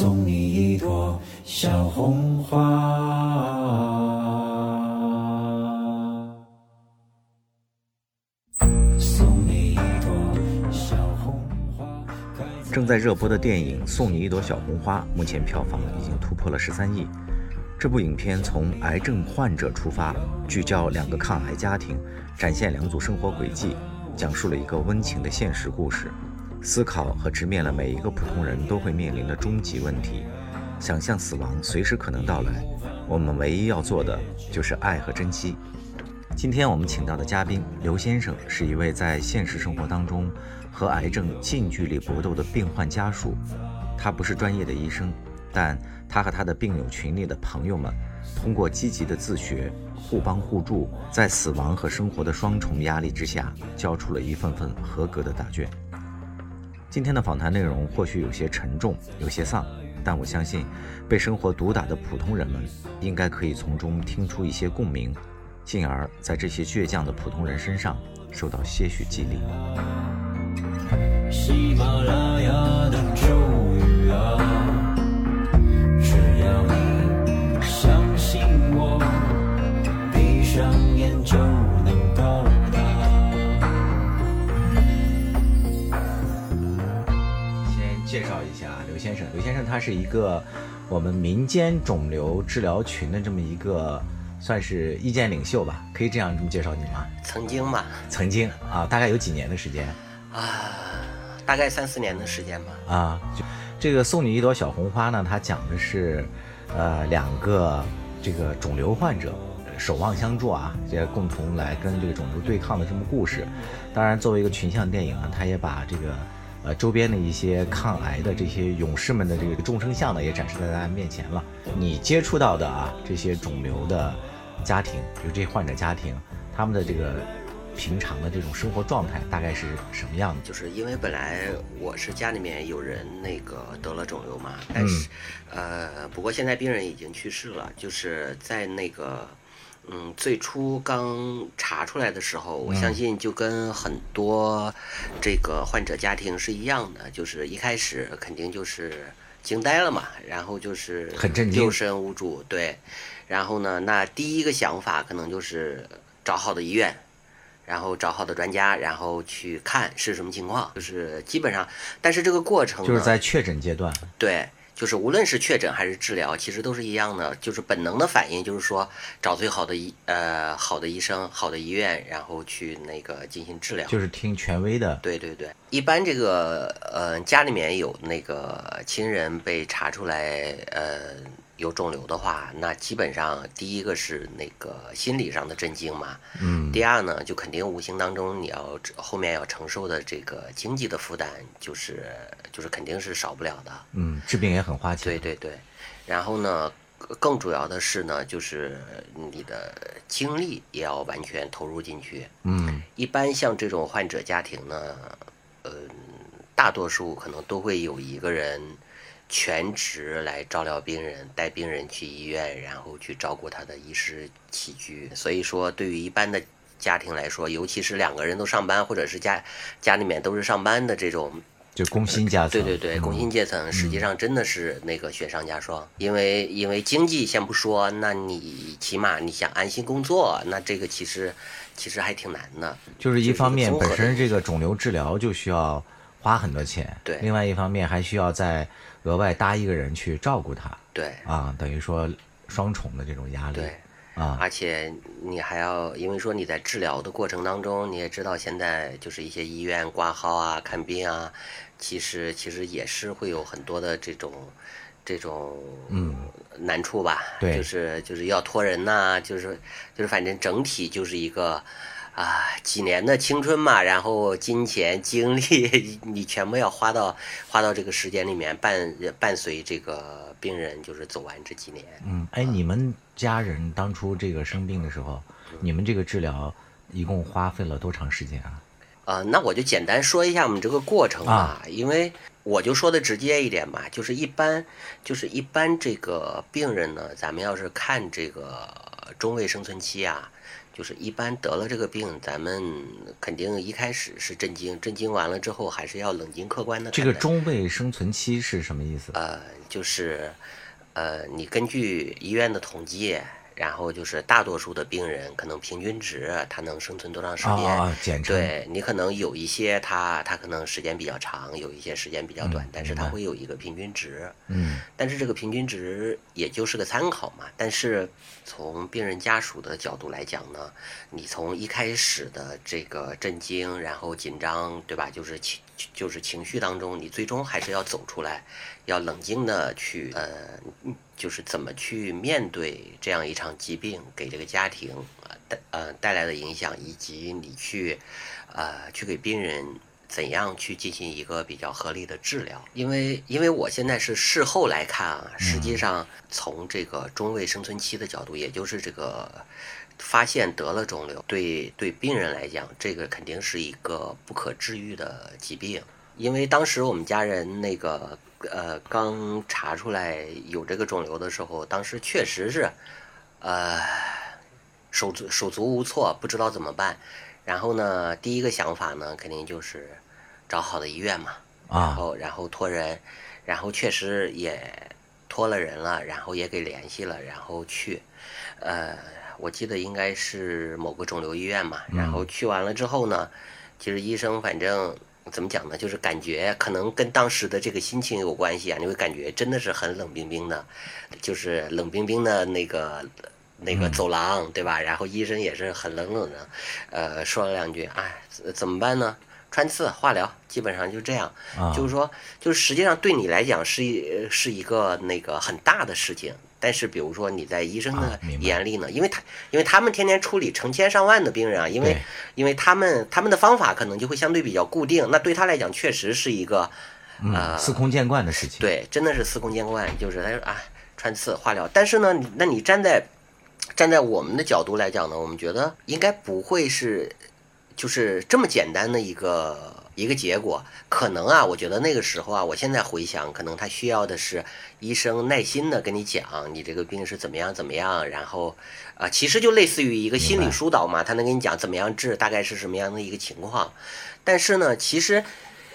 送你一朵小红花。送你一朵小红花。正在热播的电影《送你一朵小红花》，目前票房已经突破了十三亿。这部影片从癌症患者出发，聚焦两个抗癌家庭，展现两组生活轨迹，讲述了一个温情的现实故事，思考和直面了每一个普通人都会面临的终极问题。想象死亡随时可能到来，我们唯一要做的就是爱和珍惜。今天我们请到的嘉宾刘先生是一位在现实生活当中和癌症近距离搏斗的病患家属。他不是专业的医生，但他和他的病友群里的朋友们，通过积极的自学、互帮互助，在死亡和生活的双重压力之下，交出了一份份合格的答卷。今天的访谈内容或许有些沉重，有些丧，但我相信，被生活毒打的普通人们，应该可以从中听出一些共鸣。进而在这些倔强的普通人身上受到些许激励。喜马拉雅的介绍一下刘先生，刘先生他是一个我们民间肿瘤治疗群的这么一个。算是意见领袖吧，可以这样这么介绍你吗？曾经吧，曾经啊，大概有几年的时间啊，大概三四年的时间吧。啊，就这个送你一朵小红花呢，它讲的是，呃，两个这个肿瘤患者守望相助啊，这共同来跟这个肿瘤对抗的这么故事。当然，作为一个群像电影啊，它也把这个呃周边的一些抗癌的这些勇士们的这个众生相呢，也展示在大家面前了。你接触到的啊，这些肿瘤的。家庭，比如这些患者家庭，他们的这个平常的这种生活状态大概是什么样的？就是因为本来我是家里面有人那个得了肿瘤嘛，但是，呃，不过现在病人已经去世了。就是在那个，嗯，最初刚查出来的时候，我相信就跟很多这个患者家庭是一样的，就是一开始肯定就是惊呆了嘛，然后就是很震惊，六神无主，对。然后呢，那第一个想法可能就是找好的医院，然后找好的专家，然后去看是什么情况。就是基本上，但是这个过程就是在确诊阶段。对，就是无论是确诊还是治疗，其实都是一样的，就是本能的反应，就是说找最好的医呃好的医生、好的医院，然后去那个进行治疗。就是听权威的。对对对，一般这个呃家里面有那个亲人被查出来呃。有肿瘤的话，那基本上第一个是那个心理上的震惊嘛，嗯，第二呢，就肯定无形当中你要后面要承受的这个经济的负担，就是就是肯定是少不了的，嗯，治病也很花钱，对对对，然后呢，更主要的是呢，就是你的精力也要完全投入进去，嗯，一般像这种患者家庭呢，呃，大多数可能都会有一个人。全职来照料病人，带病人去医院，然后去照顾他的衣食起居。所以说，对于一般的家庭来说，尤其是两个人都上班，或者是家家里面都是上班的这种，就工薪阶层。对对对，工薪阶层实际上真的是那个雪上加霜。因为因为经济先不说，那你起码你想安心工作，那这个其实其实还挺难的。就是一方面，本身这个肿瘤治疗就需要花很多钱，对；另外一方面还需要在额外搭一个人去照顾他，对啊，等于说双重的这种压力，对啊，而且你还要，因为说你在治疗的过程当中，你也知道现在就是一些医院挂号啊、看病啊，其实其实也是会有很多的这种这种嗯难处吧，对，就是就是要托人呐，就是就是反正整体就是一个。啊，几年的青春嘛，然后金钱、精力，你全部要花到花到这个时间里面，伴伴随这个病人就是走完这几年。嗯，哎，你们家人当初这个生病的时候，你们这个治疗一共花费了多长时间啊？呃，那我就简单说一下我们这个过程吧，因为我就说的直接一点嘛，就是一般就是一般这个病人呢，咱们要是看这个中位生存期啊。就是一般得了这个病，咱们肯定一开始是震惊，震惊完了之后还是要冷静客观的。这个中位生存期是什么意思？呃，就是呃，你根据医院的统计。然后就是大多数的病人可能平均值他能生存多长时间？啊，简称。对你可能有一些他他可能时间比较长，有一些时间比较短，但是他会有一个平均值。嗯。但是这个平均值也就是个参考嘛。但是从病人家属的角度来讲呢，你从一开始的这个震惊，然后紧张，对吧？就是情就是情绪当中，你最终还是要走出来，要冷静的去呃。就是怎么去面对这样一场疾病给这个家庭啊带呃带来的影响，以及你去呃去给病人怎样去进行一个比较合理的治疗。因为因为我现在是事后来看啊，实际上从这个中位生存期的角度，也就是这个发现得了肿瘤，对对病人来讲，这个肯定是一个不可治愈的疾病。因为当时我们家人那个。呃，刚查出来有这个肿瘤的时候，当时确实是，呃，手足手足无措，不知道怎么办。然后呢，第一个想法呢，肯定就是找好的医院嘛。啊。然后，然后托人，然后确实也托了人了，然后也给联系了，然后去，呃，我记得应该是某个肿瘤医院嘛。然后去完了之后呢，其实医生反正。怎么讲呢？就是感觉可能跟当时的这个心情有关系啊，你会感觉真的是很冷冰冰的，就是冷冰冰的那个那个走廊，对吧？然后医生也是很冷冷的，呃，说了两句，哎，怎么办呢？穿刺、化疗，基本上就这样。就是说，就是实际上对你来讲是一是一个那个很大的事情。但是，比如说你在医生的眼里呢，因为他因为他们天天处理成千上万的病人啊，因为因为他们他们的方法可能就会相对比较固定，那对他来讲确实是一个呃司空见惯的事情。对，真的是司空见惯，就是他说啊，穿刺化疗。但是呢，那你站在站在我们的角度来讲呢，我们觉得应该不会是就是这么简单的一个。一个结果可能啊，我觉得那个时候啊，我现在回想，可能他需要的是医生耐心的跟你讲，你这个病是怎么样怎么样，然后啊，其实就类似于一个心理疏导嘛，他能跟你讲怎么样治，大概是什么样的一个情况。但是呢，其实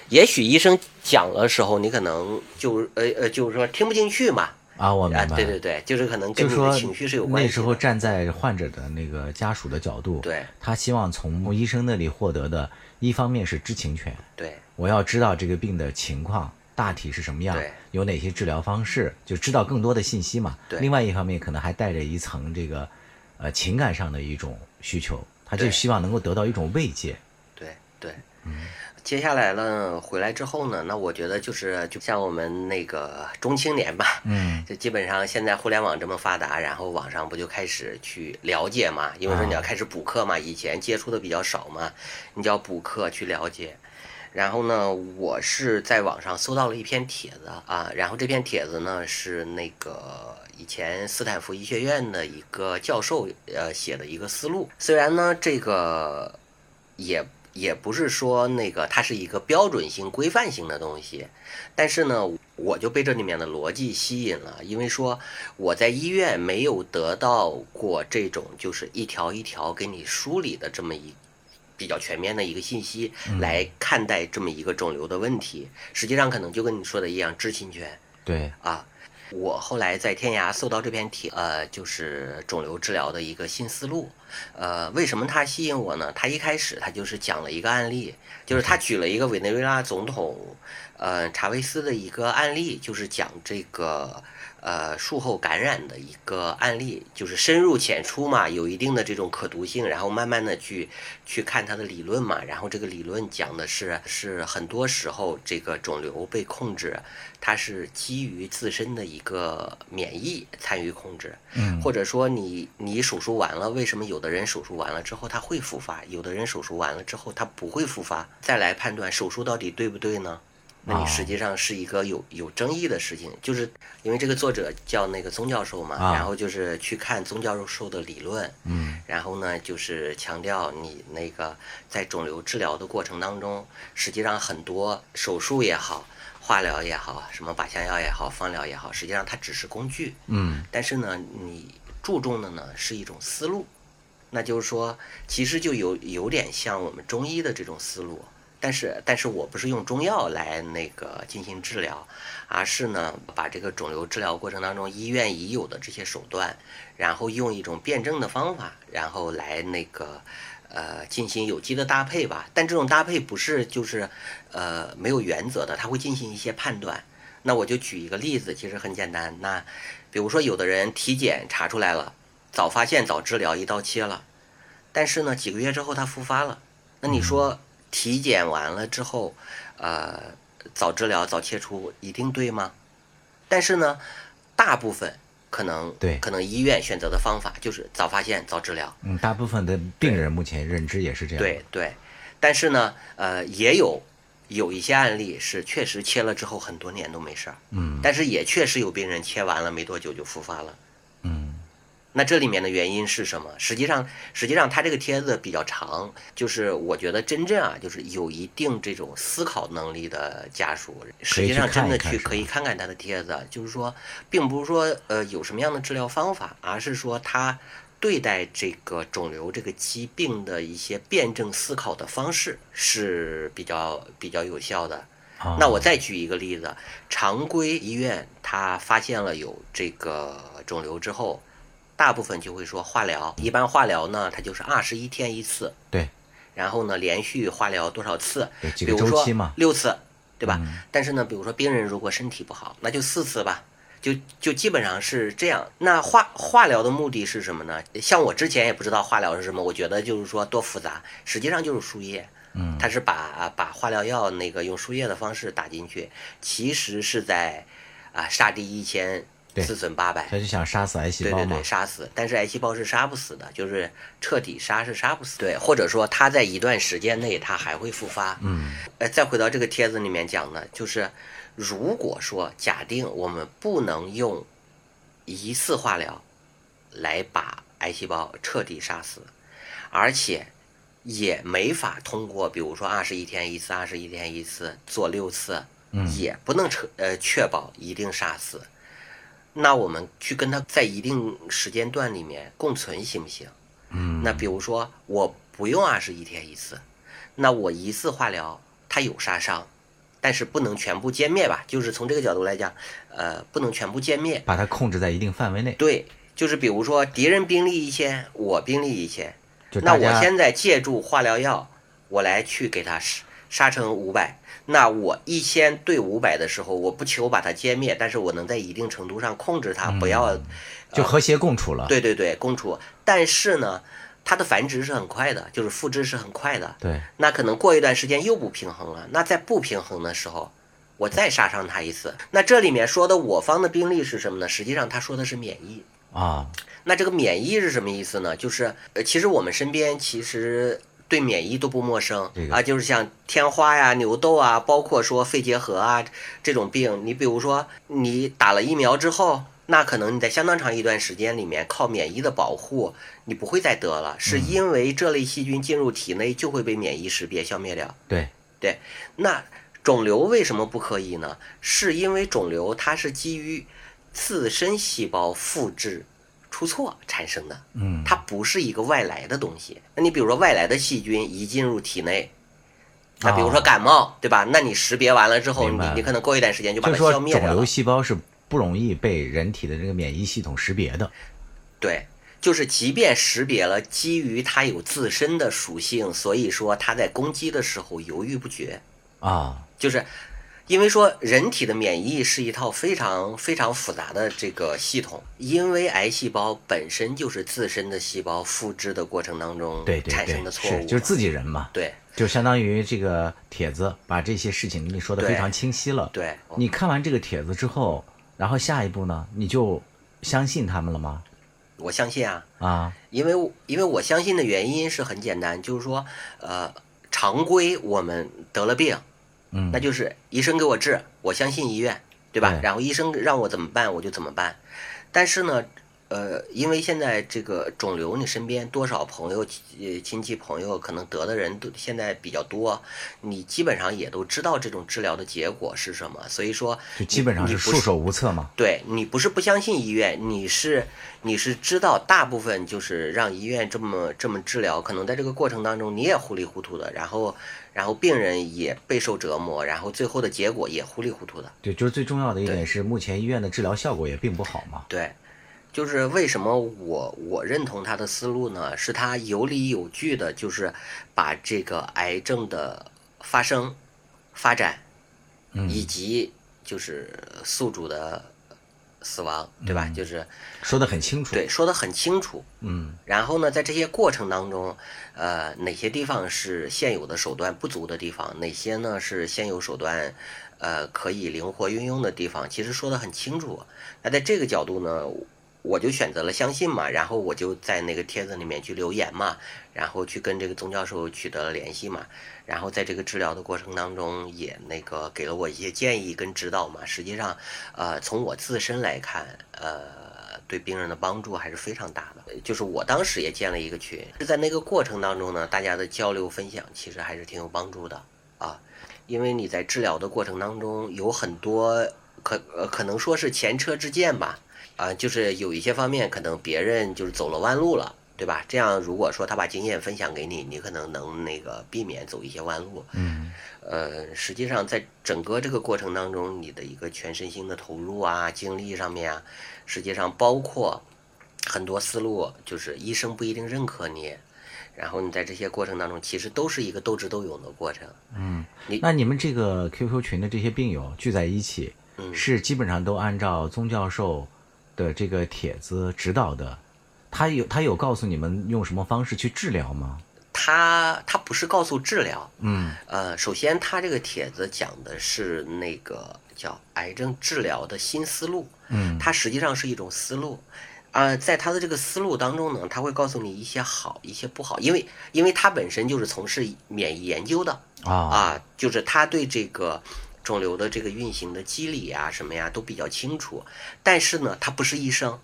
也许医生讲的时候，你可能就呃呃，就是说听不进去嘛。啊，我明白。对对对，就是可能跟你的情绪是有关系。那时候站在患者的那个家属的角度，对，他希望从医生那里获得的。一方面是知情权，对，我要知道这个病的情况大体是什么样，有哪些治疗方式，就知道更多的信息嘛。对，另外一方面可能还带着一层这个，呃，情感上的一种需求，他就希望能够得到一种慰藉。对对，嗯。接下来呢，回来之后呢，那我觉得就是就像我们那个中青年吧，嗯，就基本上现在互联网这么发达，然后网上不就开始去了解嘛？因为说你要开始补课嘛，以前接触的比较少嘛，你就要补课去了解。然后呢，我是在网上搜到了一篇帖子啊，然后这篇帖子呢是那个以前斯坦福医学院的一个教授呃写的一个思路，虽然呢这个也。也不是说那个它是一个标准性、规范性的东西，但是呢，我就被这里面的逻辑吸引了，因为说我在医院没有得到过这种就是一条一条给你梳理的这么一比较全面的一个信息来看待这么一个肿瘤的问题。实际上，可能就跟你说的一样，知情权。对啊。我后来在天涯搜到这篇帖，呃，就是肿瘤治疗的一个新思路。呃，为什么它吸引我呢？它一开始它就是讲了一个案例，就是他举了一个委内瑞拉总统，呃，查韦斯的一个案例，就是讲这个。呃，术后感染的一个案例，就是深入浅出嘛，有一定的这种可读性，然后慢慢的去去看它的理论嘛，然后这个理论讲的是，是很多时候这个肿瘤被控制，它是基于自身的一个免疫参与控制，嗯，或者说你你手术完了，为什么有的人手术完了之后他会复发，有的人手术完了之后他不会复发，再来判断手术到底对不对呢？那你实际上是一个有有争议的事情，就是因为这个作者叫那个宗教授嘛，然后就是去看宗教授的理论，嗯，然后呢就是强调你那个在肿瘤治疗的过程当中，实际上很多手术也好，化疗也好，什么靶向药也好，放疗也好，实际上它只是工具，嗯，但是呢，你注重的呢是一种思路。那就是说，其实就有有点像我们中医的这种思路，但是但是我不是用中药来那个进行治疗，而是呢把这个肿瘤治疗过程当中医院已有的这些手段，然后用一种辩证的方法，然后来那个呃进行有机的搭配吧。但这种搭配不是就是呃没有原则的，它会进行一些判断。那我就举一个例子，其实很简单。那比如说有的人体检查出来了。早发现早治疗，一刀切了，但是呢，几个月之后他复发了。那你说体检完了之后，呃，早治疗早切除一定对吗？但是呢，大部分可能对，可能医院选择的方法就是早发现早治疗。嗯，大部分的病人目前认知也是这样。对对，但是呢，呃，也有有一些案例是确实切了之后很多年都没事儿。嗯，但是也确实有病人切完了没多久就复发了。那这里面的原因是什么？实际上，实际上他这个帖子比较长，就是我觉得真正啊，就是有一定这种思考能力的家属，实际上真的去可以看看他的帖子，就是说，并不是说呃有什么样的治疗方法，而是说他对待这个肿瘤这个疾病的一些辩证思考的方式是比较比较有效的。那我再举一个例子，常规医院他发现了有这个肿瘤之后。大部分就会说化疗，一般化疗呢，它就是二十一天一次，对，然后呢，连续化疗多少次？几个周期嘛，六次，对吧？但是呢，比如说病人如果身体不好，那就四次吧，就就基本上是这样。那化化疗的目的是什么呢？像我之前也不知道化疗是什么，我觉得就是说多复杂，实际上就是输液，嗯，它是把把化疗药那个用输液的方式打进去，其实是在啊杀敌一千。自损八百，他就想杀死癌细胞对对对，杀死，但是癌细胞是杀不死的，就是彻底杀是杀不死。对，或者说他在一段时间内他还会复发。嗯，呃，再回到这个帖子里面讲的，就是如果说假定我们不能用一次化疗来把癌细胞彻底杀死，而且也没法通过，比如说二十一天一次、二十一天一次做六次，嗯，也不能彻呃确保一定杀死。那我们去跟他在一定时间段里面共存行不行？嗯，那比如说我不用二十一天一次，那我一次化疗它有杀伤，但是不能全部歼灭吧？就是从这个角度来讲，呃，不能全部歼灭，把它控制在一定范围内。对，就是比如说敌人兵力一千，我兵力一千，就那我现在借助化疗药，我来去给他杀杀成五百。那我一千对五百的时候，我不求把它歼灭，但是我能在一定程度上控制它，不要就和谐共处了。对对对，共处。但是呢，它的繁殖是很快的，就是复制是很快的。对。那可能过一段时间又不平衡了。那在不平衡的时候，我再杀伤它一次。那这里面说的我方的兵力是什么呢？实际上他说的是免疫啊。那这个免疫是什么意思呢？就是呃，其实我们身边其实。对免疫都不陌生啊，就是像天花呀、牛痘啊，包括说肺结核啊这种病。你比如说，你打了疫苗之后，那可能你在相当长一段时间里面靠免疫的保护，你不会再得了，是因为这类细菌进入体内就会被免疫识别消灭掉。对对，那肿瘤为什么不可以呢？是因为肿瘤它是基于自身细胞复制。出错产生的，嗯，它不是一个外来的东西。那你比如说外来的细菌一进入体内，那比如说感冒，对吧？那你识别完了之后，你你可能过一段时间就把它消灭掉了。肿瘤细胞是不容易被人体的这个免疫系统识别的。对，就是即便识别了，基于它有自身的属性，所以说它在攻击的时候犹豫不决啊，就是。因为说人体的免疫是一套非常非常复杂的这个系统，因为癌细胞本身就是自身的细胞复制的过程当中产生的错误，就是自己人嘛，对，就相当于这个帖子把这些事情跟你说的非常清晰了。对，你看完这个帖子之后，然后下一步呢，你就相信他们了吗？我相信啊啊，因为因为我相信的原因是很简单，就是说呃，常规我们得了病。那就是医生给我治，我相信医院，对吧？然后医生让我怎么办，我就怎么办。但是呢，呃，因为现在这个肿瘤，你身边多少朋友、呃亲戚朋友可能得的人都现在比较多，你基本上也都知道这种治疗的结果是什么，所以说就基本上是束手无策嘛。对你不是不相信医院，你是你是知道大部分就是让医院这么这么治疗，可能在这个过程当中你也糊里糊涂的，然后然后病人也备受折磨，然后最后的结果也糊里糊涂的。对，就是最重要的一点是，目前医院的治疗效果也并不好嘛。对，就是为什么我我认同他的思路呢？是他有理有据的，就是把这个癌症的发生、发展，以及就是宿主的死亡，对吧？就是说得很清楚。对说的很清楚。嗯，然后呢，在这些过程当中，呃，哪些地方是现有的手段不足的地方，哪些呢是现有手段，呃，可以灵活运用的地方，其实说的很清楚。那在这个角度呢，我就选择了相信嘛，然后我就在那个帖子里面去留言嘛，然后去跟这个宗教授取得了联系嘛，然后在这个治疗的过程当中，也那个给了我一些建议跟指导嘛。实际上，呃，从我自身来看，呃。对病人的帮助还是非常大的，就是我当时也建了一个群，是在那个过程当中呢，大家的交流分享其实还是挺有帮助的啊，因为你在治疗的过程当中有很多可呃可能说是前车之鉴吧，啊，就是有一些方面可能别人就是走了弯路了，对吧？这样如果说他把经验分享给你，你可能能那个避免走一些弯路。嗯，呃，实际上在整个这个过程当中，你的一个全身心的投入啊，精力上面啊，实际上包括很多思路，就是医生不一定认可你，然后你在这些过程当中，其实都是一个斗智斗勇的过程。嗯你，那你们这个 QQ 群的这些病友聚在一起，嗯是基本上都按照宗教授的这个帖子指导的。他有他有告诉你们用什么方式去治疗吗？他他不是告诉治疗，嗯呃，首先他这个帖子讲的是那个叫癌症治疗的新思路，嗯它实际上是一种思路。啊、在他的这个思路当中呢，他会告诉你一些好，一些不好，因为因为他本身就是从事免疫研究的啊啊，就是他对这个肿瘤的这个运行的机理啊什么呀都比较清楚，但是呢，他不是医生，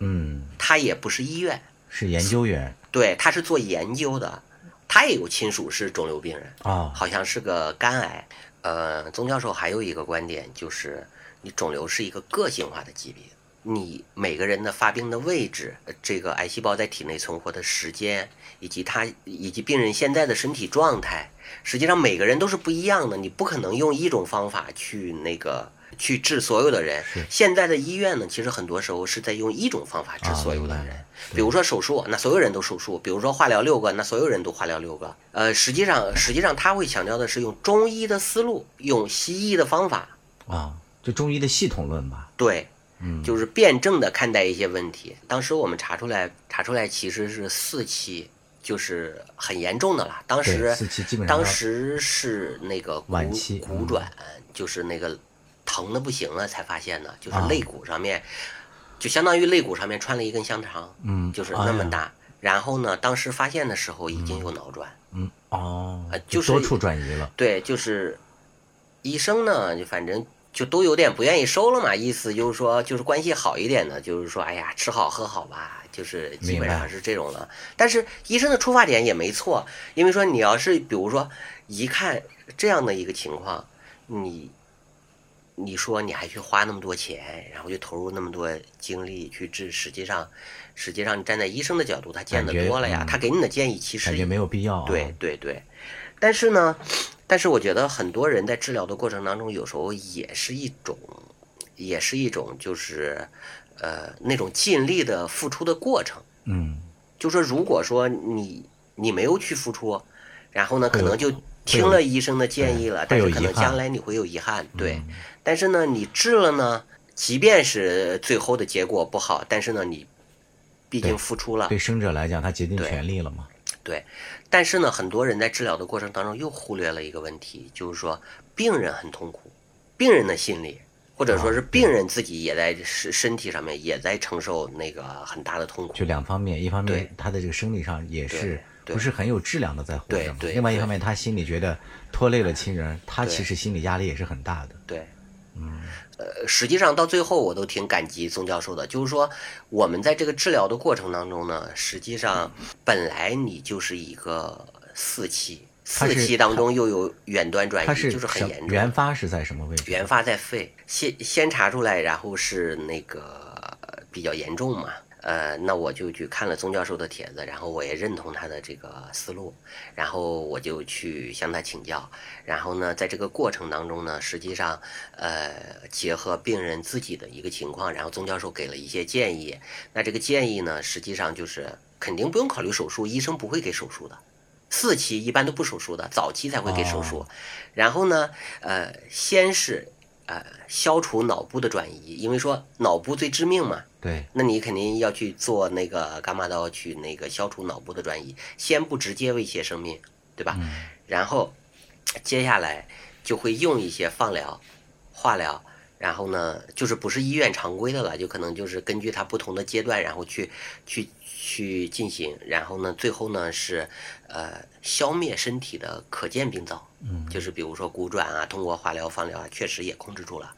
嗯，他也不是医院，是研究员对，他是做研究的，他也有亲属是肿瘤病人，啊。好像是个肝癌。呃，宗教授还有一个观点就是，你肿瘤是一个个性化的疾病，你每个人的发病的位置，呃这个癌细胞在体内存活的时间，以及它以及病人现在的身体状态，实际上每个人都是不一样的，你不可能用一种方法去那个。去治所有的人，现在的医院呢，其实很多时候是在用一种方法治啊所有的人。比如说手术，那所有人都手术；比如说化疗六个，那所有人都化疗六个。呃，实际上，实际上他会强调的是用中医的思路，用西医的方法，啊，就中医的系统论吧。对，嗯就是辩证的看待一些问题。当时我们查出来，查出来其实是四期，就是很严重的了。当时四期基本上当时是那个骨晚期嗯骨转，就是那个疼的不行了才发现的，就是啊肋骨上面，就相当于肋骨上面穿了一根香肠，嗯就是那么大。然后呢，当时发现的时候已经有脑转，嗯哦呃，就是多处转移了。对，就是医生呢，就反正就都有点不愿意收了嘛，意思就是说，就是关系好一点的，就是说，哎呀，吃好喝好吧，就是基本上是这种了。但是医生的出发点也没错，因为说你要是比如说一看这样的一个情况，你你说你还去花那么多钱，然后就投入那么多精力去治，实际上实际上你站在医生的角度，他见得多了呀，嗯他给你的建议其实感觉没有必要、啊。对，对对，但是呢，但是我觉得很多人在治疗的过程当中，有时候也是一种，也是一种就是，呃，那种尽力的付出的过程。嗯，就说如果说你你没有去付出，然后呢，可能就听了医生的建议了，但是可能将来你会有遗憾。对，但是呢，你治了呢，即便是最后的结果不好，但是呢，你毕竟付出了，对生者来讲，他竭尽全力了嘛。对，但是呢，很多人在治疗的过程当中又忽略了一个问题，就是说病人很痛苦，病人的心理，或者说是病人自己也在身身体上面也在承受那个很大的痛苦。就两方面，一方面他的这个生理上也是不是很有质量的在活着另外一方面他心里觉得拖累了亲人，他其实心理压力也是很大的。对，嗯，呃，实际上到最后我都挺感激宗教授的，就是说我们在这个治疗的过程当中呢，实际上本来你就是一个四期，四期当中又有远端转移，是就是很严重。原发是在什么位置？原发在肺，先先查出来，然后是那个呃比较严重嘛。呃，那我就去看了宗教授的帖子，然后我也认同他的这个思路，然后我就去向他请教。然后呢，在这个过程当中呢，实际上，呃，结合病人自己的一个情况，然后宗教授给了一些建议。那这个建议呢，实际上就是肯定不用考虑手术，医生不会给手术的。四期一般都不手术的，早期才会给手术。哦然后呢，呃，先是呃消除脑部的转移，因为说脑部最致命嘛，对，那你肯定要去做那个伽马刀去那个消除脑部的转移，先不直接威胁生命，对吧？然后接下来就会用一些放疗、化疗，然后呢，就是不是医院常规的了，就可能就是根据它不同的阶段，然后去去去进行，然后呢，最后呢是呃消灭身体的可见病灶，嗯，就是比如说骨转啊，通过化疗、放疗啊，确实也控制住了。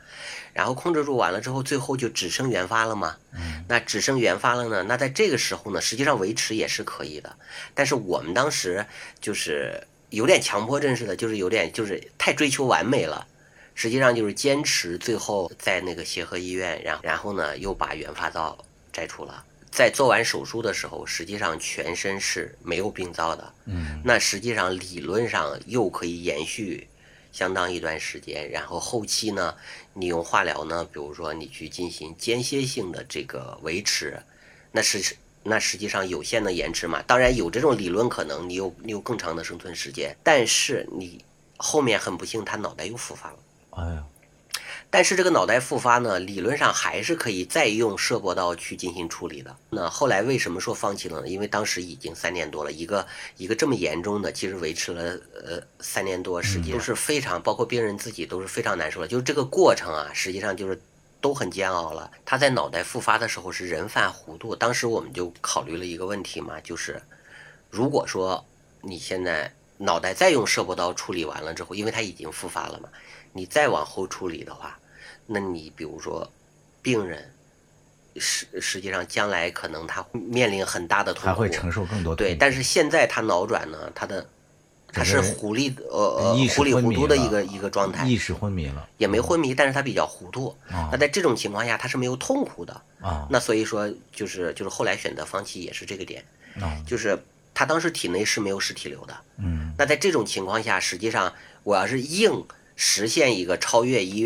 然后控制住完了之后，最后就只剩原发了嘛。嗯，那只剩原发了呢？那在这个时候呢，实际上维持也是可以的。但是我们当时就是有点强迫症似的，就是有点就是太追求完美了。实际上就是坚持最后在那个协和医院，然后然后呢又把原发灶摘除了。在做完手术的时候，实际上全身是没有病灶的。嗯，那实际上理论上又可以延续相当一段时间，然后后期呢，你用化疗呢，比如说你去进行间歇性的这个维持，那是那实际上有限的延迟嘛。当然有这种理论可能，你有你有更长的生存时间，但是你后面很不幸，他脑袋又复发了。哎呀，但是这个脑袋复发呢，理论上还是可以再用射波刀去进行处理的。那后来为什么说放弃了呢？因为当时已经三年多了，一个一个这么严重的，其实维持了呃三年多，实际都是非常，包括病人自己都是非常难受的。就是这个过程啊，实际上就是都很煎熬了。他在脑袋复发的时候是人犯糊涂，当时我们就考虑了一个问题嘛，就是如果说你现在脑袋再用射波刀处理完了之后，因为他已经复发了嘛，你再往后处理的话，那你比如说病人实实际上将来可能他面临很大的痛苦，还会承受更多对，但是现在他脑转呢，他的他是糊里呃呃糊里糊涂的一个一个状态，意识昏迷了。也没昏迷，但是他比较糊涂。啊那在这种情况下，他是没有痛苦的。啊那所以说，就是就是后来选择放弃也是这个点，啊就是他当时体内是没有实体瘤的。嗯那在这种情况下，实际上我要是硬实现一个超越医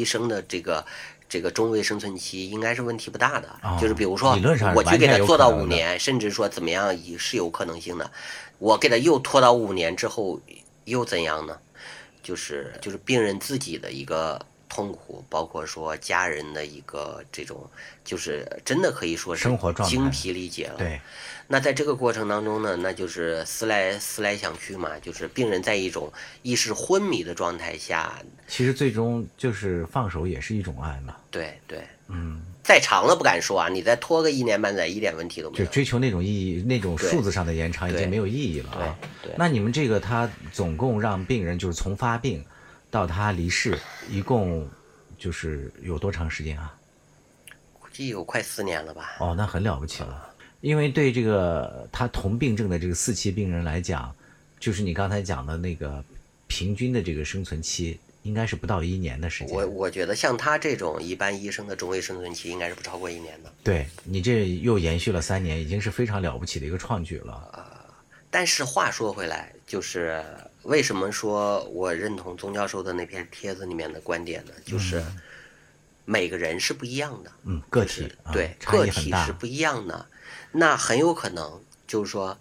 医生的这个这个中位生存期，应该是问题不大的。哦就是比如说我去给他做到五年，甚至说怎么样也是有可能性的。我给他又拖到五年之后，又怎样呢？就是就是病人自己的一个痛苦，包括说家人的一个这种，就是真的可以说是精疲力竭了。对，那在这个过程当中呢，那就是思来思来想去嘛，就是病人在一种意识昏迷的状态下，其实最终就是放手也是一种爱嘛，对对，嗯，再长了不敢说啊，你再拖个一年半载，一点问题都没有。就追求那种意义，那种数字上的延长已经没有意义了啊。对对那你们这个他总共让病人就是从发病到他离世，一共就是有多长时间啊？估计有快四年了吧。哦，那很了不起了。因为对这个他同病症的这个四期病人来讲，就是你刚才讲的那个平均的这个生存期，应该是不到一年的时间。我我觉得像他这种一般医生的中位生存期应该是不超过一年的。对你这又延续了三年，已经是非常了不起的一个创举了。但是话说回来，就是为什么说我认同宗教授的那篇帖子里面的观点呢？就是每个人是不一样的，嗯，个就是体啊对个体是。不一样的，那很有可能就是说，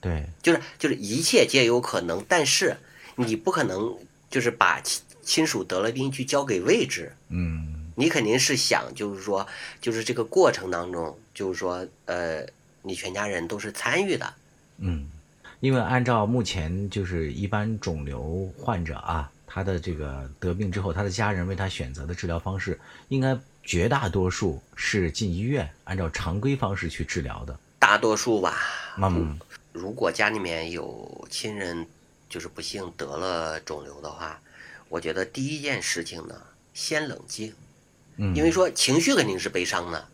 对，就是就是一切皆有可能，但是你不可能就是把亲亲属得了病去交给位置，嗯，你肯定是想就是说，就是这个过程当中，就是说，呃，你全家人都是参与的，嗯，因为按照目前就是一般肿瘤患者啊，他的这个得病之后，他的家人为他选择的治疗方式，应该绝大多数是进医院，按照常规方式去治疗的。大多数吧，嗯，如果家里面有亲人就是不幸得了肿瘤的话，我觉得第一件事情呢，先冷静，嗯，因为说情绪肯定是悲伤的，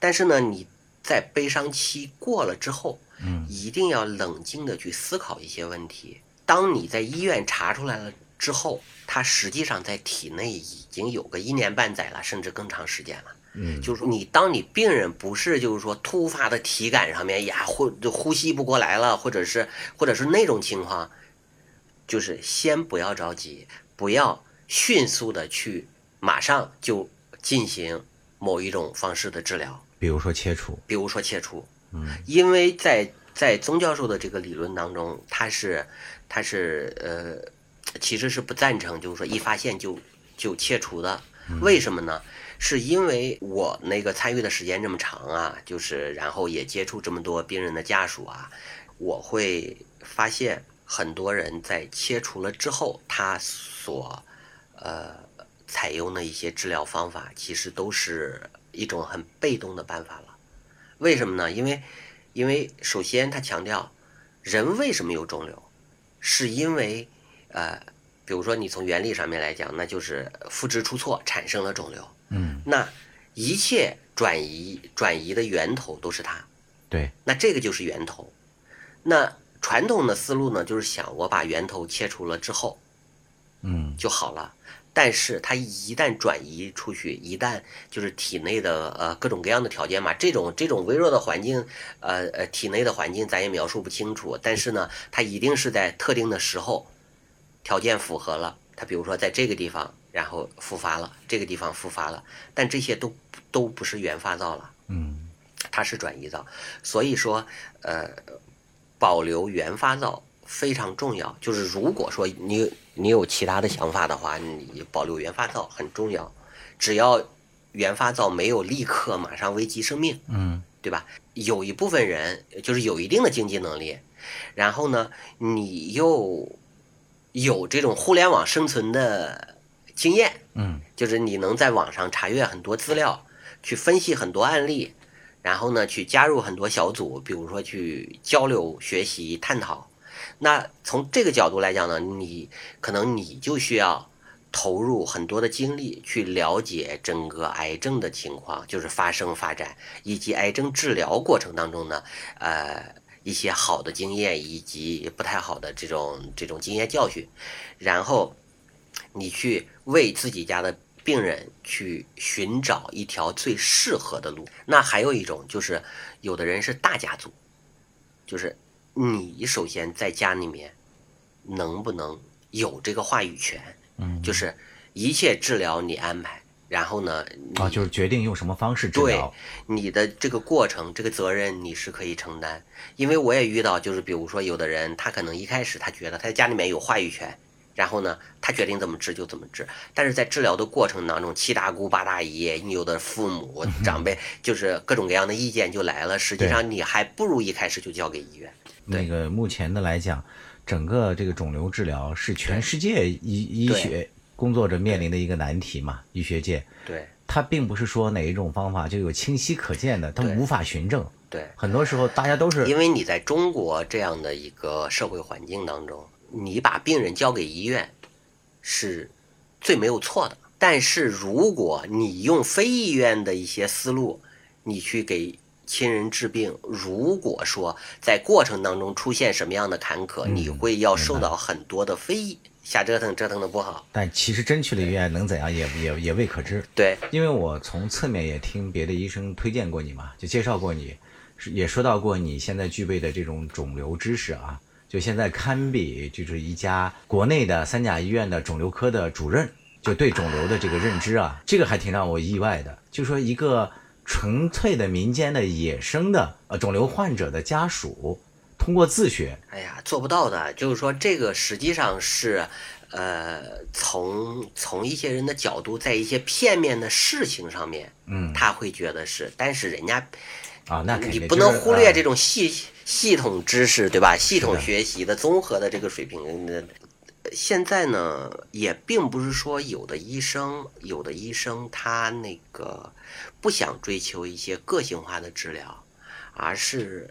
但是呢，你在悲伤期过了之后，嗯，一定要冷静的去思考一些问题。当你在医院查出来了之后，它实际上在体内已经有个一年半载了，甚至更长时间了。嗯，就是说你当你病人不是就是说突发的体感上面呀呼就呼吸不过来了，或者是或者是那种情况，就是先不要着急，不要迅速的去马上就进行某一种方式的治疗，比如说切除，比如说切除，嗯，因为在在宗教授的这个理论当中，他是他是呃其实是不赞成就是说一发现就就切除的，为什么呢？是因为我那个参与的时间这么长啊，就是然后也接触这么多病人的家属啊，我会发现很多人在切除了之后，他所呃采用的一些治疗方法，其实都是一种很被动的办法了。为什么呢？因为因为首先他强调，人为什么有肿瘤，是因为呃，比如说你从原理上面来讲，那就是复制出错产生了肿瘤。嗯，那一切转移转移的源头都是它，对，那这个就是源头。那传统的思路呢，就是想我把源头切除了之后嗯，就好了。但是它一旦转移出去，一旦就是体内的呃各种各样的条件嘛，这种这种微弱的环境，呃呃体内的环境咱也描述不清楚。但是呢，它一定是在特定的时候，条件符合了，它比如说在这个地方，然后复发了，这个地方复发了，但这些都都不是原发灶了。嗯，它是转移灶，所以说，呃，保留原发灶非常重要。就是如果说你你有其他的想法的话，你保留原发灶很重要。只要原发灶没有立刻马上危及生命，嗯，对吧？有一部分人就是有一定的经济能力，然后呢，你又有这种互联网生存的经验，嗯，就是你能在网上查阅很多资料，去分析很多案例，然后呢，去加入很多小组，比如说去交流、学习、探讨。那从这个角度来讲呢，你可能你就需要投入很多的精力去了解整个癌症的情况，就是发生发展以及癌症治疗过程当中呢，呃，一些好的经验以及不太好的这种这种经验教训，然后你去为自己家的病人去寻找一条最适合的路。那还有一种就是，有的人是大家族，就是你首先在家里面能不能有这个话语权？嗯，就是一切治疗你安排，然后呢，啊，就是决定用什么方式治对疗，你的这个过程，这个责任你是可以承担。因为我也遇到，就是比如说有的人，他可能一开始他觉得他在家里面有话语权，然后呢，他决定怎么治就怎么治。但是在治疗的过程当中，七大姑八大姨，你有的父母长辈，就是各种各样的意见就来了。实际上你还不如一开始就交给医院。对那个目前的来讲，整个这个肿瘤治疗是全世界医医学工作者面临的一个难题嘛，医学界。对它并不是说哪一种方法就有清晰可见的，它对无法循证。对，很多时候大家都是因为你在中国这样的一个社会环境当中，你把病人交给医院是最没有错的。但是如果你用非医院的一些思路，你去给亲人治病，如果说在过程当中出现什么样的坎坷，嗯你会要受到很多的非议，瞎折腾折腾的不好。但其实真去了医院能怎样也也也未可知。对因为我从侧面也听别的医生推荐过你嘛，就介绍过你，也说到过你现在具备的这种肿瘤知识啊，就现在堪比就是一家国内的三甲医院的肿瘤科的主任，就对肿瘤的这个认知啊，这个还挺让我意外的。就说一个纯粹的民间的野生的呃肿瘤患者的家属，通过自学，哎呀，做不到的。就是说，这个实际上是，呃，从从一些人的角度，在一些片面的事情上面，嗯他会觉得是，但是人家啊，那肯你定就是不能忽略呃这种系系统知识，对吧？系统学习的综合的这个水平的。现在呢，也并不是说有的医生，有的医生他那个不想追求一些个性化的治疗，而是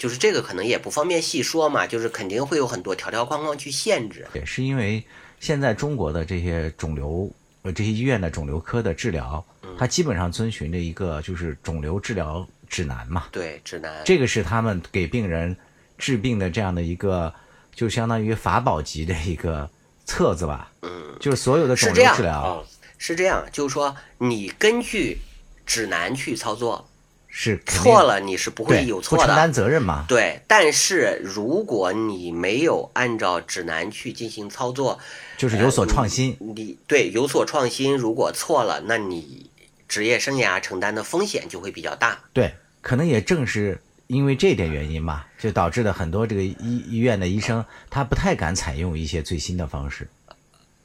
就是这个可能也不方便细说嘛，就是肯定会有很多条条框框去限制。对是因为现在中国的这些肿瘤呃这些医院的肿瘤科的治疗，嗯它基本上遵循着一个就是肿瘤治疗指南嘛。对，指南。这个是他们给病人治病的这样的一个，就相当于法宝级的一个册子吧。嗯，就是所有的肿瘤治疗哦，是这样，就是说你根据指南去操作，是错了你是不会有错的。不承担责任嘛。对，但是如果你没有按照指南去进行操作，就是有所创新。你对有所创新，如果错了，那你职业生涯承担的风险就会比较大。对，可能也正是因为这点原因吧，就导致了很多这个医医院的医生他不太敢采用一些最新的方式，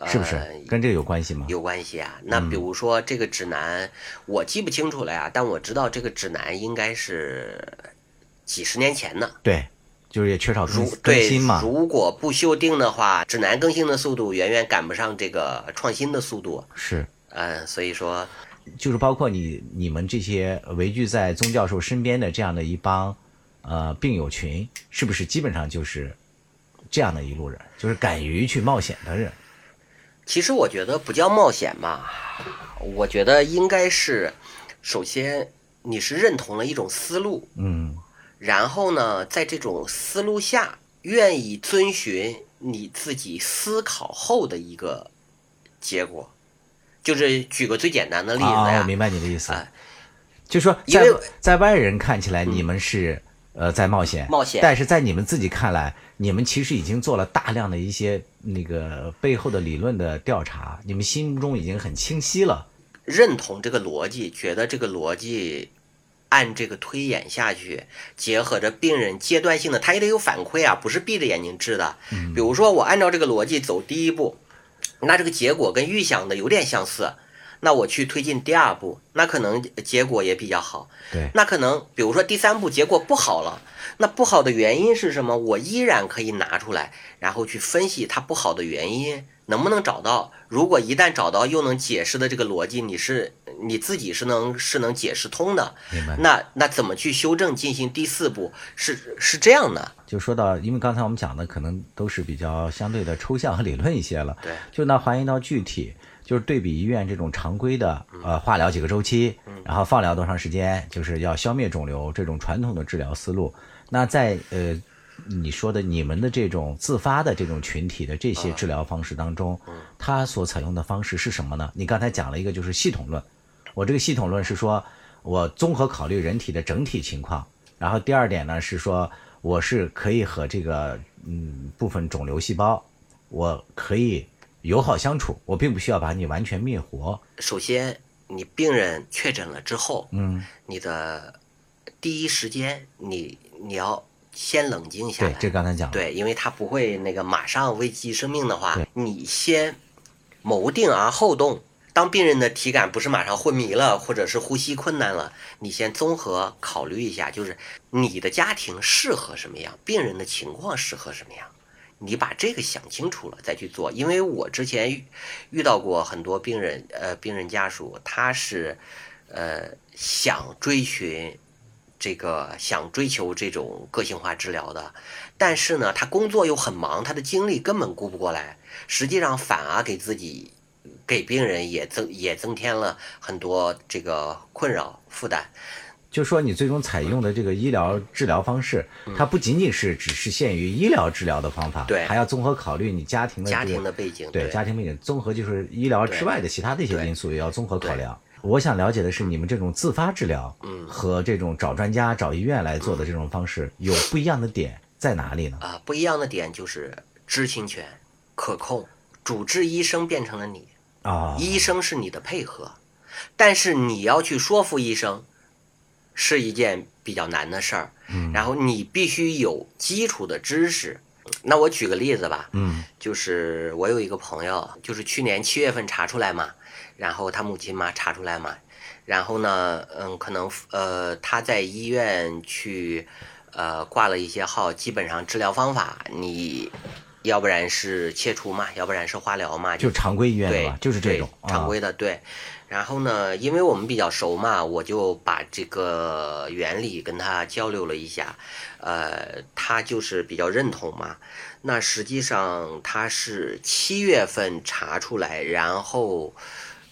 是不是呃？跟这个有关系吗？有关系啊。那比如说这个指南，我记不清楚了呀，但我知道这个指南应该是几十年前的。对，就是也缺少更更新嘛。如果不修订的话，指南更新的速度远远赶不上这个创新的速度。是，嗯，所以说，就是包括你你们这些围聚在宗教授身边的这样的一帮呃病友群，是不是基本上就是这样的一路人，就是敢于去冒险的人？其实我觉得不叫冒险吧，我觉得应该是，首先你是认同了一种思路，嗯，然后呢，在这种思路下，愿意遵循你自己思考后的一个结果。就是举个最简单的例子啊，呀，我明白你的意思哎，就说在因为在外人看起来你们是、呃在冒险，冒险但是在你们自己看来，你们其实已经做了大量的一些那个背后的理论的调查，你们心中已经很清晰了。认同这个逻辑，觉得这个逻辑按这个推演下去，结合着病人阶段性的，他也得有反馈啊，不是闭着眼睛治的。比如说我按照这个逻辑走第一步，那这个结果跟预想的有点相似，那我去推进第二步，那可能结果也比较好。对，那可能比如说第三步结果不好了，那不好的原因是什么？我依然可以拿出来，然后去分析它不好的原因，能不能找到？如果一旦找到又能解释的这个逻辑，你是你自己是能是能解释通的，明白。那那怎么去修正进行第四步？是是这样的，就说到，因为刚才我们讲的可能都是比较相对的抽象和理论一些了，对，就那还原到具体，就是对比医院这种常规的呃化疗几个周期，然后放疗多长时间，就是要消灭肿瘤这种传统的治疗思路。那在呃你说的你们的这种自发的这种群体的这些治疗方式当中，它所采用的方式是什么呢？你刚才讲了一个就是系统论，我这个系统论是说我综合考虑人体的整体情况，然后第二点呢是说我是可以和这个嗯部分肿瘤细胞，我可以友好相处，我并不需要把你完全灭活。首先你病人确诊了之后，嗯，你的第一时间你你要先冷静下来对，，这刚才讲了，对，因为他不会那个马上危及生命的话，你先谋定而后动。当病人的体感不是马上昏迷了，或者是呼吸困难了，你先综合考虑一下，就是你的家庭适合什么样，病人的情况适合什么样，你把这个想清楚了再去做。因为我之前遇到过很多病人，呃，病人家属他是，呃，想追寻这个想追求这种个性化治疗的，但是呢，他工作又很忙，他的精力根本顾不过来，实际上反而给自己、给病人也增也增添了很多这个困扰负担。就说你最终采用的这个医疗治疗方式，它不仅仅是只是限于医疗治疗的方法，嗯对还要综合考虑你家庭的家庭的背景，对家庭背景，综合就是医疗之外的其他的一些因素也要综合考量。我想了解的是，你们这种自发治疗，嗯。和这种找专家、找医院来做的这种方式有不一样的点在哪里呢？啊，不一样的点就是知情权、可控，主治医生变成了你，啊，医生是你的配合，但是你要去说服医生，是一件比较难的事儿。嗯然后你必须有基础的知识。那我举个例子吧，嗯就是我有一个朋友，就是去年七月份查出来嘛，然后他母亲嘛查出来嘛，然后呢，嗯，可能呃他在医院去呃挂了一些号，基本上治疗方法你要不然是切除嘛，要不然是化疗嘛，就常规医院的对吧，就是这种常啊规的对。然后呢，因为我们比较熟嘛，我就把这个原理跟他交流了一下，呃，他就是比较认同嘛。那实际上他是七月份查出来，然后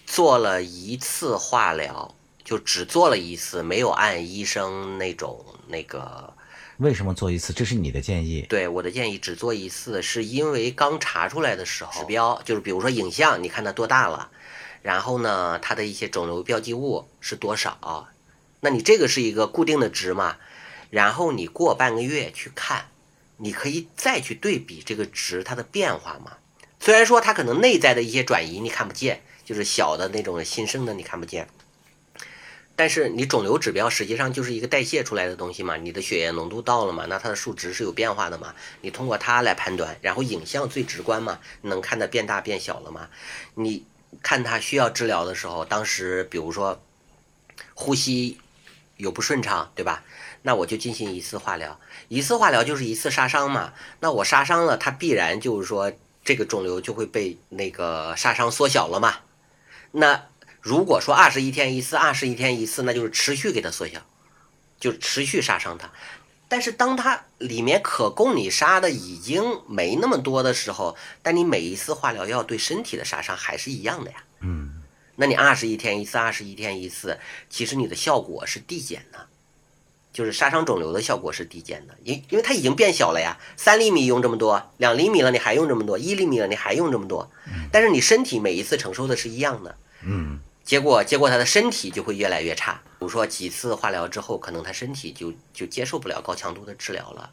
做了一次化疗，就只做了一次，没有按医生那种那个。为什么做一次？这是你的建议。对我的建议，只做一次，是因为刚查出来的时候，指标就是比如说影像，你看它多大了，然后呢，它的一些肿瘤标记物是多少，那你这个是一个固定的值嘛，然后你过半个月去看，你可以再去对比这个值它的变化嘛。虽然说它可能内在的一些转移你看不见，就是小的那种新生的你看不见。但是你肿瘤指标实际上就是一个代谢出来的东西嘛，你的血液浓度到了嘛，那它的数值是有变化的嘛，你通过它来判断，然后影像最直观嘛，能看得变大变小了嘛，你看他需要治疗的时候，当时比如说呼吸有不顺畅，对吧？那我就进行一次化疗，一次化疗就是一次杀伤嘛，那我杀伤了，它必然就是说这个肿瘤就会被那个杀伤缩小了嘛，那。如果说二十一天一次，二十一天一次，那就是持续给它缩小，就持续杀伤它。但是当它里面可供你杀的已经没那么多的时候，但你每一次化疗药对身体的杀伤还是一样的呀。嗯，那你二十一天一次，二十一天一次，其实你的效果是递减的，就是杀伤肿瘤的效果是递减的，因因为它已经变小了呀。三厘米用这么多，两厘米了你还用这么多，一厘米了你还用这么多，但是你身体每一次承受的是一样的。嗯。结果，结果他的身体就会越来越差。比如说几次化疗之后，可能他身体就就接受不了高强度的治疗了。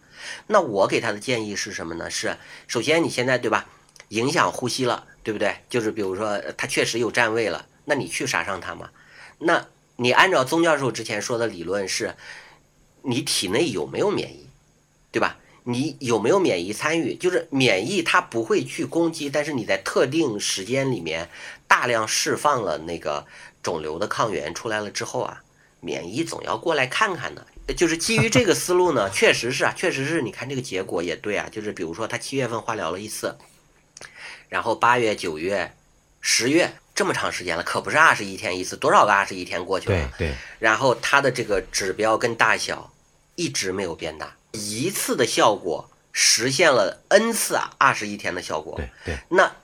那我给他的建议是什么呢？是首先你现在对吧，影响呼吸了，对不对？就是比如说他确实有占位了，那你去杀伤他嘛？那你按照宗教授之前说的理论是，你体内有没有免疫，对吧？你有没有免疫参与？就是免疫它不会去攻击，但是你在特定时间里面大量释放了那个肿瘤的抗原出来了之后啊，免疫总要过来看看的。就是基于这个思路呢，确实是啊，确实是你看这个结果也对啊。就是比如说他七月份化疗了一次，然后八月、九月、十月这么长时间了，可不是二十一天一次，多少个二十一天过去了？对对。然后他的这个指标跟大小一直没有变大。一次的效果实现了 n 次啊，二十一天的效果。对对，那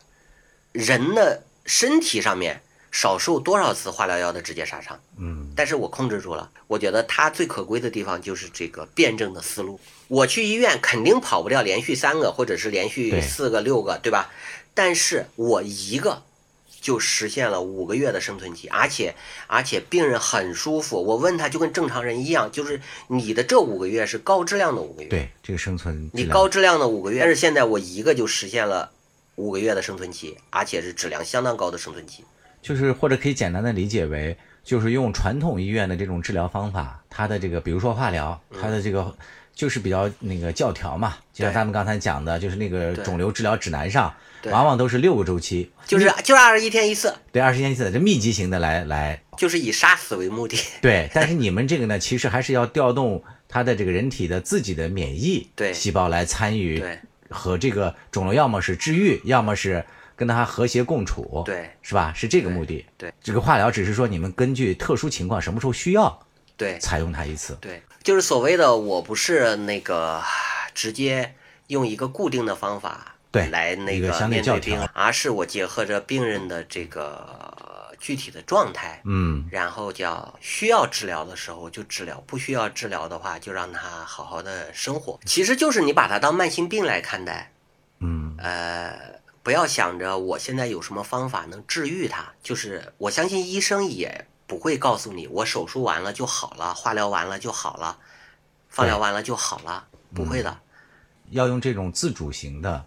人的身体上面少受多少次化疗药的直接杀伤？嗯，但是我控制住了。我觉得它最可贵的地方就是这个辩证的思路。我去医院肯定跑不掉连续三个，或者是连续四个、六个，对吧？但是我一个。就实现了五个月的生存期，而且而且病人很舒服。我问他就跟正常人一样，就是你的这五个月是高质量的五个月。对，这个生存你高质量的五个月，但是现在我一个就实现了五个月的生存期，而且是质量相当高的生存期。就是或者可以简单的理解为，就是用传统医院的这种治疗方法，它的这个比如说化疗，它的这个。就是比较那个教条嘛，就像咱们刚才讲的，就是那个肿瘤治疗指南上，往往都是六个周期，就是就是二十一天一次，对，二十一天一次，这密集型的来来，就是以杀死为目的。对，但是你们这个呢，其实还是要调动他的这个人体的自己的免疫细胞来参与，对，和这个肿瘤要么是治愈，要么是跟他和谐共处，对，是吧？是这个目的。对，这个化疗只是说你们根据特殊情况什么时候需要，对，采用它一次，对。就是所谓的，我不是那个 直接用一个固定的方法对来那个面对病人，而是我结合着病人的这个具体的状态，嗯，然后叫需要治疗的时候就治疗，不需要治疗的话就让他好好的生活。其实就是你把它当慢性病来看待，嗯，呃，不要想着我现在有什么方法能治愈它，就是我相信医生也。不会告诉你，我手术完了就好了，化疗完了就好了，放疗完了就好了，不会的。要用这种自主型的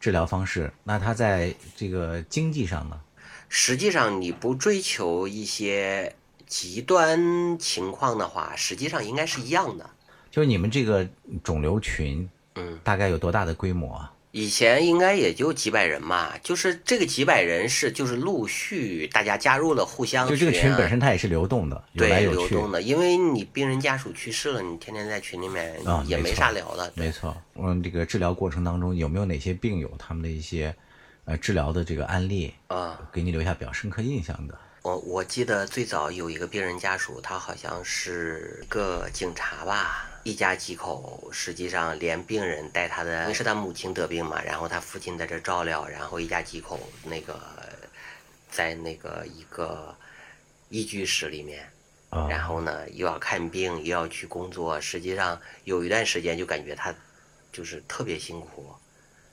治疗方式，那它在这个经济上呢？实际上，你不追求一些极端情况的话，实际上应该是一样的。就是你们这个肿瘤群，嗯，大概有多大的规模啊？以前应该也就几百人嘛，就是这个几百人是就是陆续大家加入了互相就这个群本身它也是流动的，对，流动的，因为你病人家属去世了，你天天在群里面也没啥聊的。没错，嗯，这个治疗过程当中有没有哪些病友他们的一些呃治疗的这个案例啊，给你留下比较深刻印象的？我我记得最早有一个病人家属，他好像是个警察吧，一家几口，实际上连病人带他的，因为是他母亲得病嘛，然后他父亲在这照料，然后一家几口那个在那个一个一居室里面，啊。然后呢又要看病又要去工作，实际上有一段时间就感觉他就是特别辛苦。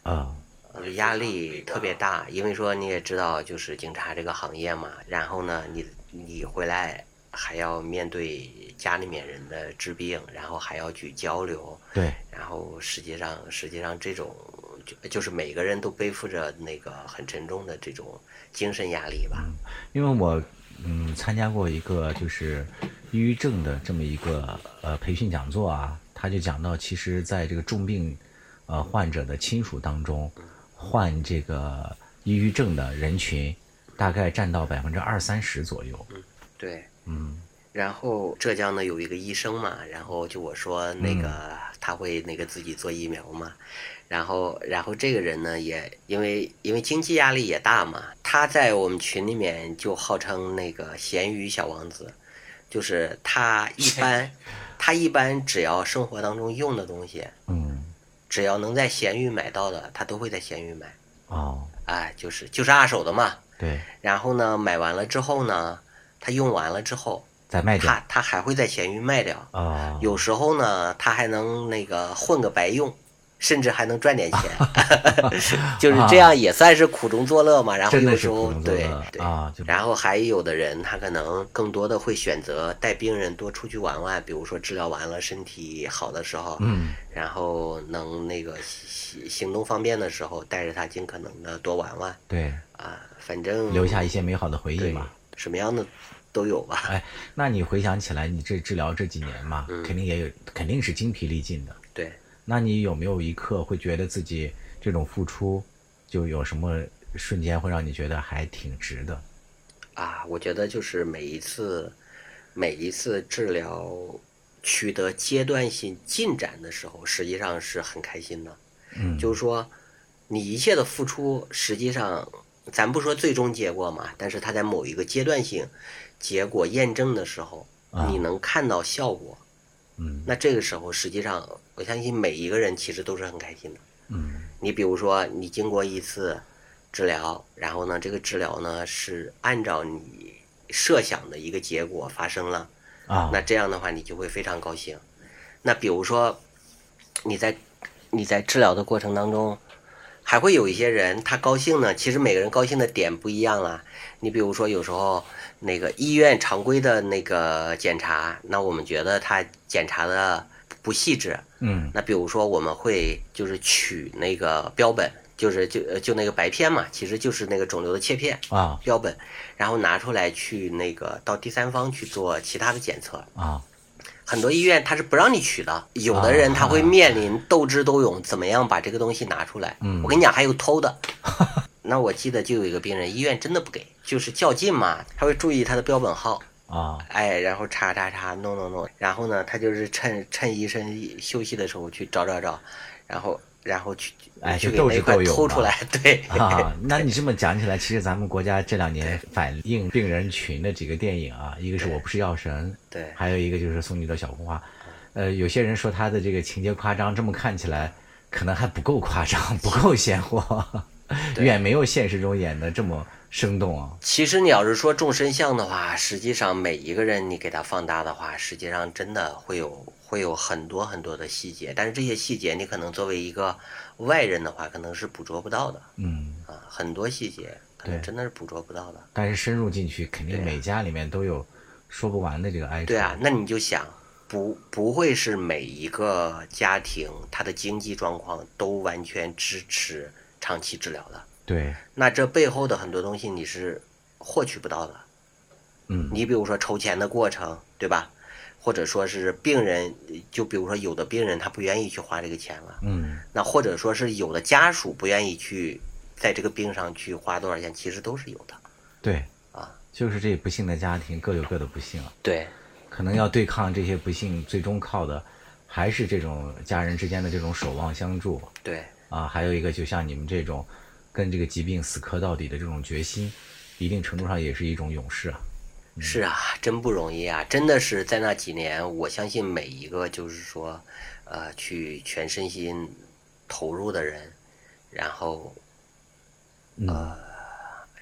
啊。呃压力特别大，因为说你也知道，就是警察这个行业嘛，然后呢，你你回来还要面对家里面人的治病，然后还要去交流，对，然后实际上实际上这种就就是每个人都背负着那个很沉重的这种精神压力吧。因为我嗯参加过一个就是抑郁症的这么一个呃培训讲座啊，他就讲到，其实在这个重病呃患者的亲属当中，患这个抑郁症的人群大概占到百分之二三十左右。对，嗯然后浙江呢有一个医生嘛，然后就我说那个他会那个自己做疫苗嘛，然后然后这个人呢也因为因为经济压力也大嘛，他在我们群里面就号称那个咸鱼小王子，就是他一般他一般只要生活当中用的东西，嗯只要能在咸鱼买到的，他都会在咸鱼买，哦哎，就是就是二手的嘛。对，然后呢，买完了之后呢，他用完了之后，再卖掉他他还会在闲鱼卖掉。啊有时候呢，他还能那个混个白用，甚至还能赚点钱，就是这样也算是苦中作乐嘛。然后有时候对对啊然后还有的人他可能更多的会选择带病人多出去玩玩，比如说治疗完了身体好的时候，嗯然后能那个行行动方便的时候，带着他尽可能的多玩玩对，啊，反正留下一些美好的回忆对嘛。什么样的都有吧。哎，那你回想起来，你这治疗这几年嘛，嗯肯定也有，肯定是精疲力尽的。对，那你有没有一刻会觉得自己这种付出，就有什么瞬间会让你觉得还挺值的？啊，我觉得就是每一次，每一次治疗取得阶段性进展的时候，实际上是很开心的。嗯，就是说，你一切的付出，实际上，咱不说最终结果嘛，但是它在某一个阶段性结果验证的时候，啊你能看到效果，嗯那这个时候，实际上，我相信每一个人其实都是很开心的。嗯你比如说，你经过一次治疗，然后呢，这个治疗呢是按照你设想的一个结果发生了，啊那这样的话你就会非常高兴。那比如说，你在你在治疗的过程当中，还会有一些人他高兴呢，其实每个人高兴的点不一样啦。你比如说，有时候那个医院常规的那个检查，那我们觉得他检查的不细致，嗯那比如说，我们会就是取那个标本，就是就呃就那个白片嘛，其实就是那个肿瘤的切片啊标本，然后拿出来去那个到第三方去做其他的检测。啊很多医院他是不让你取的，有的人他会面临斗智斗勇，怎么样把这个东西拿出来？嗯我跟你讲，还有偷的。那我记得就有一个病人，医院真的不给，就是较劲嘛，他会注意他的标本号，啊哎，然后查查查，弄弄弄，然后呢，他就是趁趁医生休息的时候去找找找，然后然后去哎就斗去给那块智斗勇偷出来，对，啊！那你这么讲起来，其实咱们国家这两年反映病人群的几个电影啊，一个是我不是药神，对还有一个就是送你的小红花。呃，有些人说他的这个情节夸张，这么看起来可能还不够夸张，不够鲜活，远没有现实中演的这么生动啊。其实你要是说众生相的话，实际上每一个人你给他放大的话，实际上真的会有会有很多很多的细节，但是这些细节你可能作为一个外人的话，可能是捕捉不到的嗯，啊，很多细节可能真的是捕捉不到的。但是深入进去，肯定每家里面都有说不完的这个哀愁。对啊，那你就想，不不会是每一个家庭他的经济状况都完全支持长期治疗的，对，那这背后的很多东西你是获取不到的。嗯你比如说筹钱的过程，对吧？或者说是病人，就比如说有的病人他不愿意去花这个钱了，嗯，那或者说是有的家属不愿意去在这个病上去花多少钱，其实都是有的对，啊。就是这不幸的家庭各有各的不幸啊。对可能要对抗这些不幸，最终靠的还是这种家人之间的这种守望相助对啊，还有一个就像你们这种跟这个疾病死磕到底的这种决心一定程度上也是一种勇士啊。是啊，真不容易啊！真的是在那几年，我相信每一个就是说，呃，去全身心投入的人，然后，呃，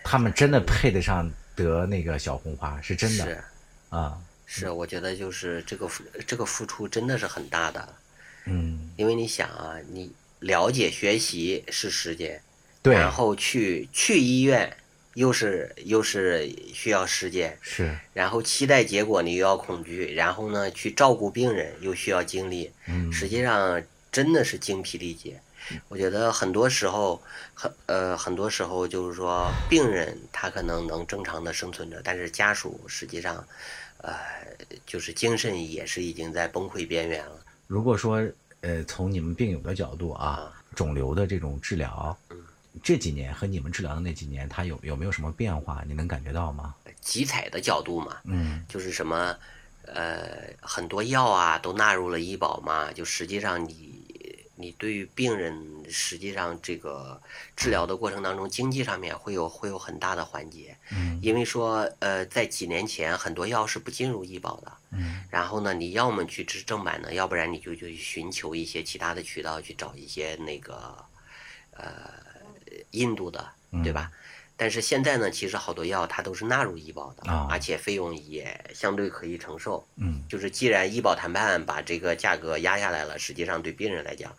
他们真的配得上得那个小红花，是真的是啊。是，我觉得就是这个付这个付出真的是很大的，嗯，因为你想啊，你了解学习是时间，对，然后去去医院又是又是需要时间，是，然后期待结果你又要恐惧，然后呢去照顾病人又需要精力，嗯，实际上真的是精疲力竭。我觉得很多时候很呃很多时候就是说病人他可能能正常的生存着，但是家属实际上呃就是精神也是已经在崩溃边缘了。如果说呃从你们病友的角度啊，肿瘤的这种治疗，嗯。这几年和你们治疗的那几年，它有有没有什么变化？你能感觉到吗？集采的角度嘛，嗯。就是什么，呃，很多药啊都纳入了医保嘛，就实际上你你对于病人实际上这个治疗的过程当中，经济上面会有会有很大的缓解，嗯。因为说呃在几年前很多药是不进入医保的，嗯然后呢你要么去吃正版的，要不然你就就去寻求一些其他的渠道去找一些那个呃印度的，对吧？但是现在呢，其实好多药它都是纳入医保的，啊而且费用也相对可以承受。嗯就是既然医保谈判把这个价格压下来了，实际上对病人来讲，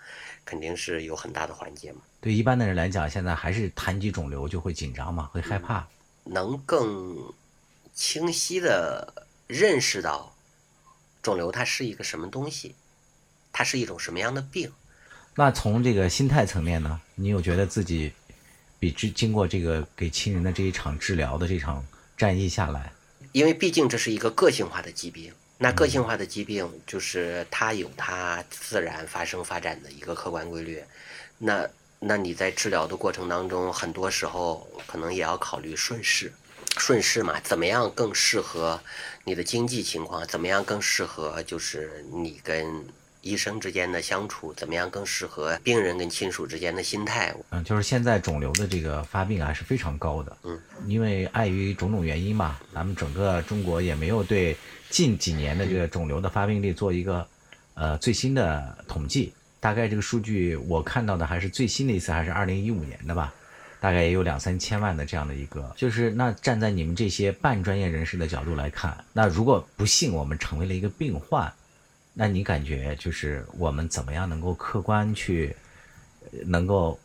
肯定是有很大的缓解嘛。对一般的人来讲，现在还是谈及肿瘤就会紧张嘛，会害怕。能更清晰的认识到肿瘤它是一个什么东西，它是一种什么样的病。那从这个心态层面呢，你有觉得自己比之经过这个给亲人的这一场治疗的这场战役下来，因为毕竟这是一个个性化的疾病，那个性化的疾病就是它有它自然发生发展的一个客观规律，那那你在治疗的过程当中，很多时候可能也要考虑顺势，顺势嘛，怎么样更适合你的经济情况，怎么样更适合就是你跟医生之间的相处，怎么样更适合病人跟亲属之间的心态，嗯，就是现在肿瘤的这个发病啊是非常高的，嗯，因为碍于种种原因嘛，咱们整个中国也没有对近几年的这个肿瘤的发病率做一个呃最新的统计，大概这个数据我看到的还是最新的一次还是二零一五年的吧，大概也有两三千万的这样的一个，就是那站在你们这些半专业人士的角度来看，那如果不幸我们成为了一个病患，那你感觉就是我们怎么样能够客观去，能够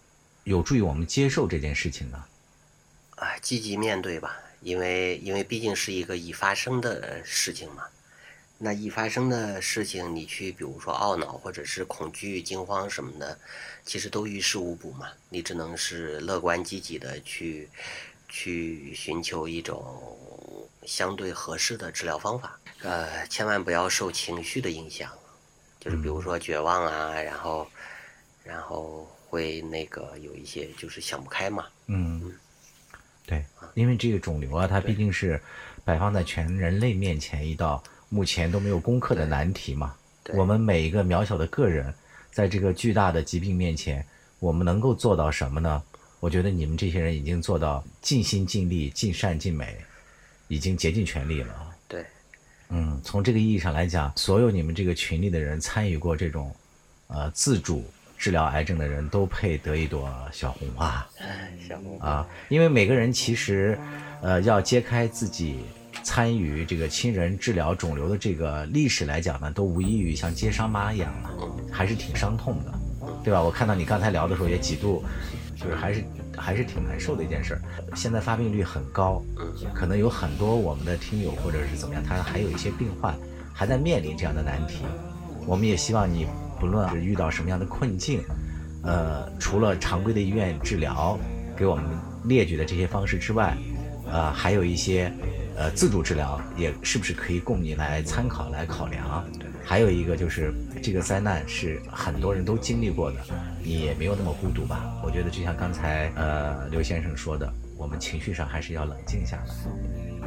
有助于我们接受这件事情呢？啊，积极面对吧，因为因为毕竟是一个已发生的事情嘛。那一发生的事情，你去比如说懊恼或者是恐惧、惊慌什么的，其实都于事无补嘛。你只能是乐观积极的去去寻求一种相对合适的治疗方法。呃，千万不要受情绪的影响，就是比如说绝望啊，然后然后会那个有一些就是想不开嘛。嗯，对，因为这个肿瘤啊，它毕竟是摆放在全人类面前一道目前都没有攻克的难题嘛。我们每一个渺小的个人，在这个巨大的疾病面前，我们能够做到什么呢？我觉得你们这些人已经做到尽心尽力、尽善尽美，已经竭尽全力了。对。嗯，从这个意义上来讲，所有你们这个群里的人参与过这种，呃，自主治疗癌症的人都配得一朵小红花小红花啊！因为每个人其实，呃，要揭开自己参与这个亲人治疗肿瘤的这个历史来讲呢，都无异于像接伤疤一样了，还是挺伤痛的，对吧？我看到你刚才聊的时候也几度，就是还是还是挺难受的一件事儿。现在发病率很高，可能有很多我们的听友或者是怎么样，他还有一些病患还在面临这样的难题。我们也希望你不论是遇到什么样的困境，呃，除了常规的医院治疗给我们列举的这些方式之外，呃，还有一些呃自主治疗，也是不是可以供你来参考来考量？还有一个就是这个灾难是很多人都经历过的，你也没有那么孤独吧？我觉得就像刚才呃刘先生说的，我们情绪上还是要冷静下来，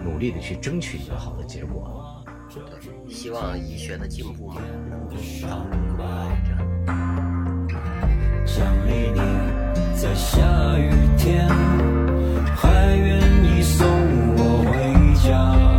努力的去争取一个好的结果。对，希望医学的进步嘛，能够你你在下雨天。家。